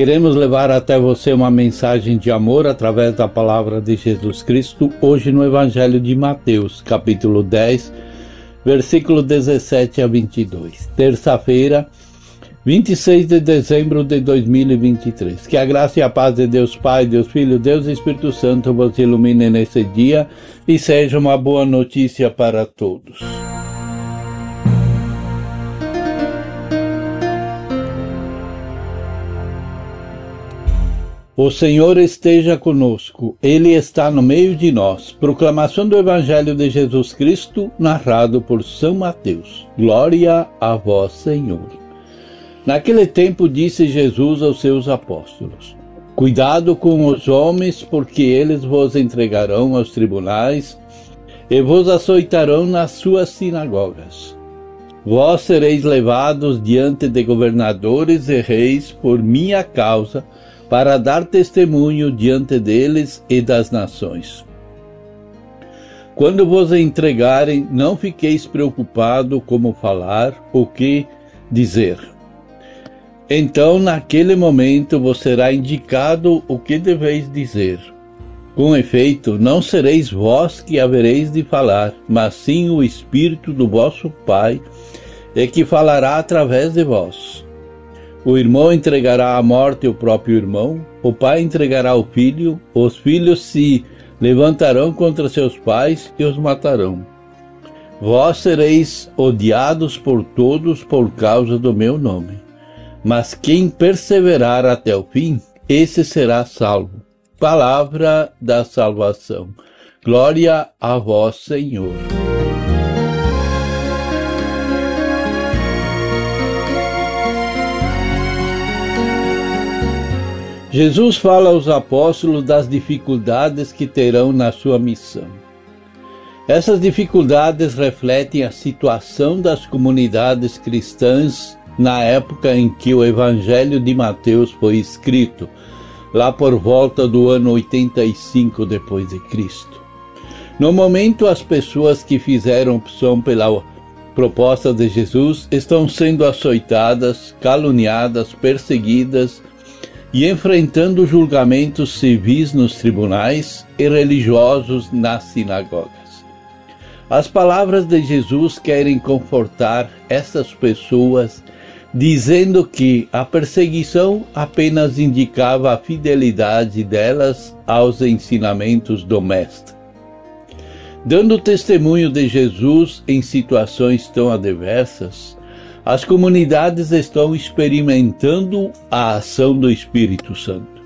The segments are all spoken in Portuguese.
Queremos levar até você uma mensagem de amor através da palavra de Jesus Cristo, hoje no Evangelho de Mateus, capítulo 10, versículo 17 a 22. Terça-feira, 26 de dezembro de 2023. Que a graça e a paz de Deus Pai, Deus Filho, Deus e Espírito Santo vos ilumine nesse dia e seja uma boa notícia para todos. O Senhor esteja conosco, Ele está no meio de nós. Proclamação do Evangelho de Jesus Cristo, narrado por São Mateus. Glória a vós, Senhor. Naquele tempo disse Jesus aos seus apóstolos: Cuidado com os homens, porque eles vos entregarão aos tribunais e vos açoitarão nas suas sinagogas. Vós sereis levados diante de governadores e reis por minha causa para dar testemunho diante deles e das nações. Quando vos entregarem, não fiqueis preocupado como falar ou que dizer. Então, naquele momento, vos será indicado o que deveis dizer. Com efeito, não sereis vós que havereis de falar, mas sim o Espírito do vosso Pai, é que falará através de vós. O irmão entregará à morte o próprio irmão, o pai entregará o filho, os filhos se levantarão contra seus pais e os matarão. Vós sereis odiados por todos por causa do meu nome. Mas quem perseverar até o fim, esse será salvo. Palavra da salvação. Glória a vós, Senhor. Jesus fala aos apóstolos das dificuldades que terão na sua missão. Essas dificuldades refletem a situação das comunidades cristãs na época em que o Evangelho de Mateus foi escrito, lá por volta do ano 85 depois de Cristo. No momento, as pessoas que fizeram opção pela proposta de Jesus estão sendo açoitadas, caluniadas, perseguidas e enfrentando julgamentos civis nos tribunais e religiosos nas sinagogas. As palavras de Jesus querem confortar essas pessoas, dizendo que a perseguição apenas indicava a fidelidade delas aos ensinamentos do Mestre. Dando testemunho de Jesus em situações tão adversas, as comunidades estão experimentando a ação do Espírito Santo.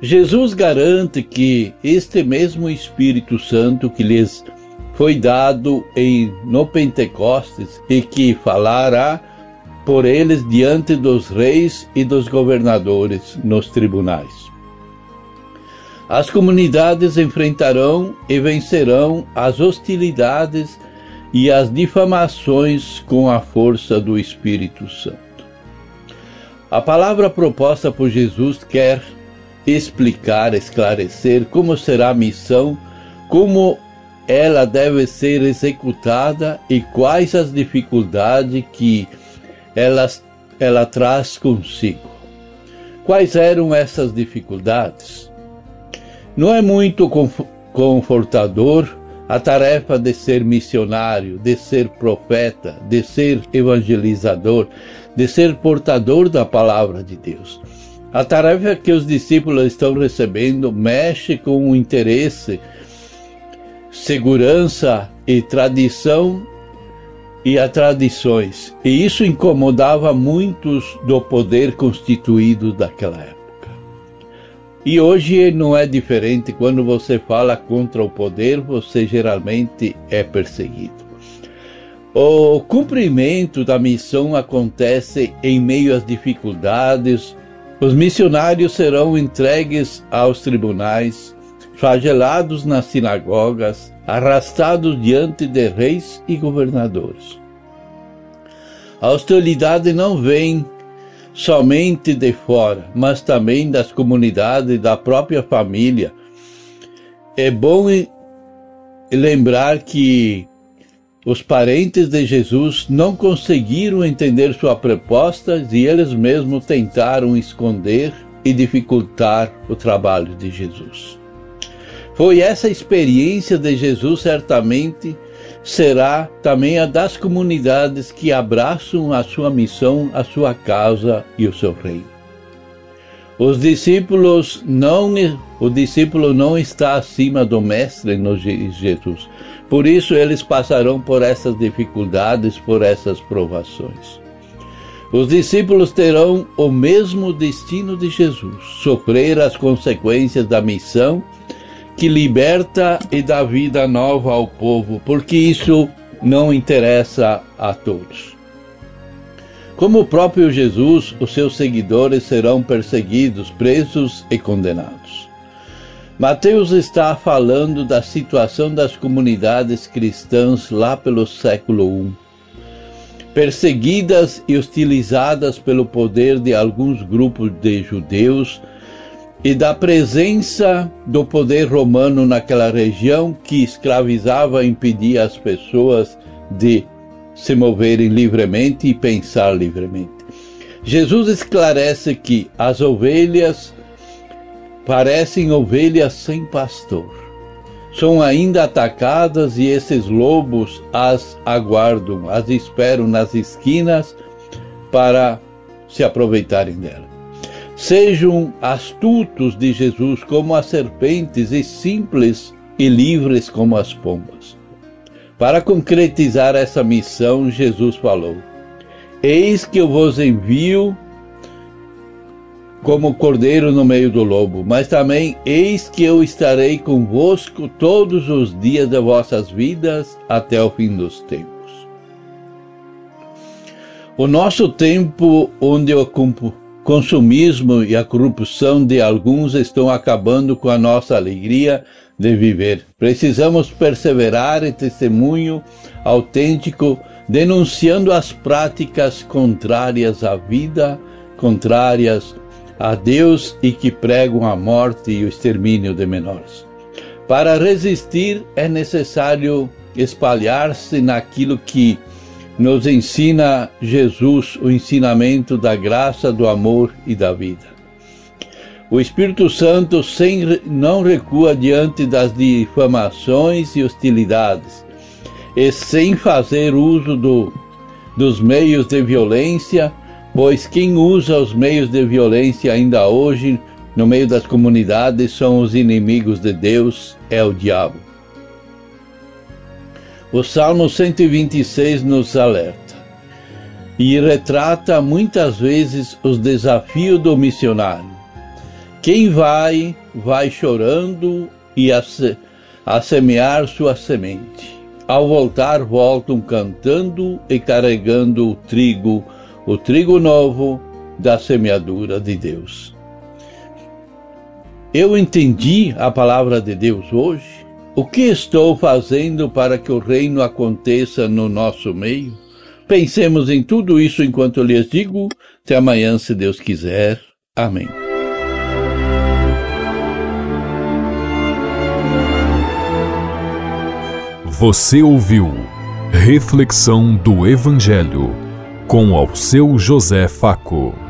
Jesus garante que este mesmo Espírito Santo que lhes foi dado em, no Pentecostes e que falará por eles diante dos reis e dos governadores nos tribunais. As comunidades enfrentarão e vencerão as hostilidades e as difamações com a força do Espírito Santo. A palavra proposta por Jesus quer explicar, esclarecer como será a missão, como ela deve ser executada e quais as dificuldades que ela, ela traz consigo. Quais eram essas dificuldades? Não é muito confortador a tarefa de ser missionário, de ser profeta, de ser evangelizador, de ser portador da palavra de Deus. A tarefa que os discípulos estão recebendo mexe com o interesse, segurança e tradição e a tradições. E isso incomodava muitos do poder constituído daquela época. E hoje não é diferente, quando você fala contra o poder, você geralmente é perseguido. O cumprimento da missão acontece em meio às dificuldades. Os missionários serão entregues aos tribunais, flagelados nas sinagogas, arrastados diante de reis e governadores. A hostilidade não vem somente de fora, mas também das comunidades, da própria família. É bom lembrar que os parentes de Jesus não conseguiram entender sua proposta e eles mesmos tentaram esconder e dificultar o trabalho de Jesus. Foi essa experiência de Jesus, certamente, será também a das comunidades que abraçam a sua missão, a sua causa e o seu reino. Os discípulos não, o discípulo não está acima do mestre no Jesus. Por isso eles passarão por essas dificuldades, por essas provações. Os discípulos terão o mesmo destino de Jesus, sofrer as consequências da missão que liberta e dá vida nova ao povo, porque isso não interessa a todos. Como o próprio Jesus, os seus seguidores serão perseguidos, presos e condenados. Mateus está falando da situação das comunidades cristãs lá pelo século I. Perseguidas e hostilizadas pelo poder de alguns grupos de judeus e da presença do poder romano naquela região que escravizava impedia as pessoas de se moverem livremente e pensar livremente. Jesus esclarece que as ovelhas parecem ovelhas sem pastor. São ainda atacadas e esses lobos as aguardam, as esperam nas esquinas para se aproveitarem dela. Sejam astutos de Jesus como as serpentes e simples e livres como as pombas. Para concretizar essa missão, Jesus falou: Eis que eu vos envio como cordeiro no meio do lobo, mas também eis que eu estarei convosco todos os dias de vossas vidas até o fim dos tempos. O nosso tempo, onde o consumismo e a corrupção de alguns estão acabando com a nossa alegria de viver. Precisamos perseverar em testemunho autêntico, denunciando as práticas contrárias à vida, contrárias a Deus e que pregam a morte e o extermínio de menores. Para resistir é necessário espalhar-se naquilo que nos ensina Jesus o ensinamento da graça, do amor e da vida. O Espírito Santo sem, não recua diante das difamações e hostilidades, e sem fazer uso do, dos meios de violência, pois quem usa os meios de violência ainda hoje no meio das comunidades são os inimigos de Deus, é o diabo. O Salmo 126 nos alerta e retrata muitas vezes os desafios do missionário. Quem vai, vai chorando e a, a semear sua semente. Ao voltar, voltam cantando e carregando o trigo, o trigo novo da semeadura de Deus. Eu entendi a palavra de Deus hoje o que estou fazendo para que o reino aconteça no nosso meio? Pensemos em tudo isso enquanto lhes digo. Até amanhã, se Deus quiser. Amém. Você ouviu Reflexão do Evangelho com ao seu José Faco.